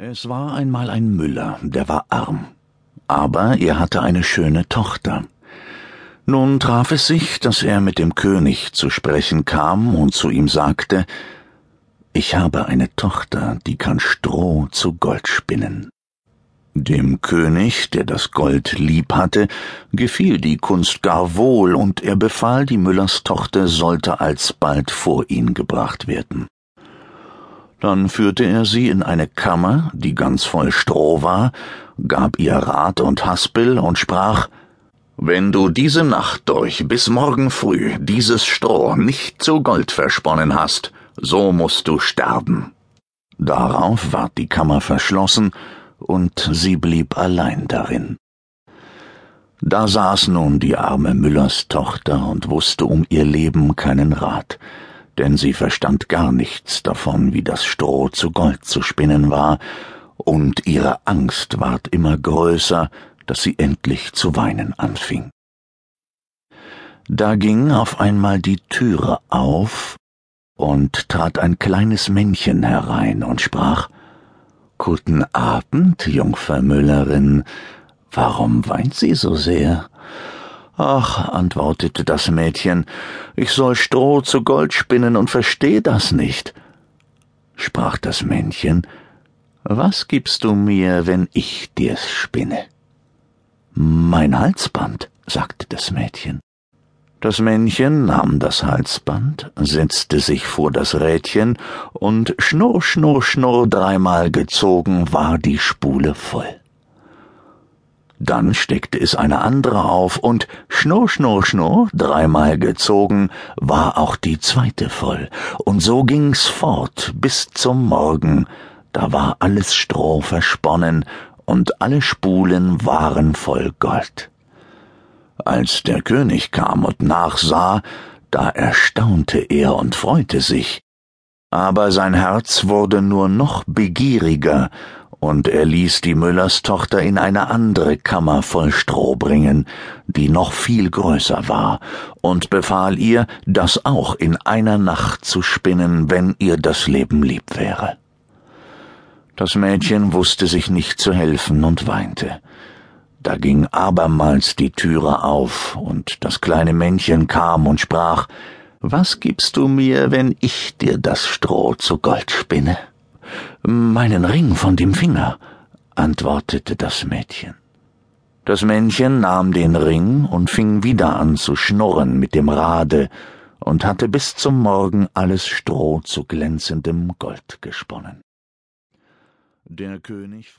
Es war einmal ein Müller, der war arm, aber er hatte eine schöne Tochter. Nun traf es sich, dass er mit dem König zu sprechen kam und zu ihm sagte, Ich habe eine Tochter, die kann Stroh zu Gold spinnen. Dem König, der das Gold lieb hatte, gefiel die Kunst gar wohl, und er befahl, die Müllers Tochter sollte alsbald vor ihn gebracht werden. Dann führte er sie in eine Kammer, die ganz voll Stroh war, gab ihr Rat und Haspel und sprach Wenn du diese Nacht durch bis morgen früh dieses Stroh nicht zu Gold versponnen hast, so musst du sterben. Darauf ward die Kammer verschlossen, und sie blieb allein darin. Da saß nun die arme Müllers Tochter und wusste um ihr Leben keinen Rat, denn sie verstand gar nichts davon, wie das Stroh zu Gold zu spinnen war, und ihre Angst ward immer größer, dass sie endlich zu weinen anfing. Da ging auf einmal die Türe auf, und trat ein kleines Männchen herein und sprach Guten Abend, Jungfer Müllerin. Warum weint sie so sehr? Ach, antwortete das Mädchen, ich soll Stroh zu Gold spinnen und versteh das nicht. Sprach das Männchen, was gibst du mir, wenn ich dir's spinne? Mein Halsband, sagte das Mädchen. Das Männchen nahm das Halsband, setzte sich vor das Rädchen, und schnurr, schnurr, schnurr dreimal gezogen war die Spule voll. Dann steckte es eine andere auf, und schnurr, schnurr, schnurr, dreimal gezogen, war auch die zweite voll, und so ging's fort bis zum Morgen, da war alles Stroh versponnen, und alle Spulen waren voll Gold. Als der König kam und nachsah, da erstaunte er und freute sich, aber sein Herz wurde nur noch begieriger, und er ließ die Müllerstochter in eine andere Kammer voll Stroh bringen, die noch viel größer war, und befahl ihr, das auch in einer Nacht zu spinnen, wenn ihr das Leben lieb wäre. Das Mädchen wusste sich nicht zu helfen und weinte. Da ging abermals die Türe auf, und das kleine Männchen kam und sprach Was gibst du mir, wenn ich dir das Stroh zu Gold spinne? Meinen Ring von dem Finger, antwortete das Mädchen. Das Männchen nahm den Ring und fing wieder an zu schnurren mit dem Rade und hatte bis zum Morgen alles Stroh zu glänzendem Gold gesponnen. Der König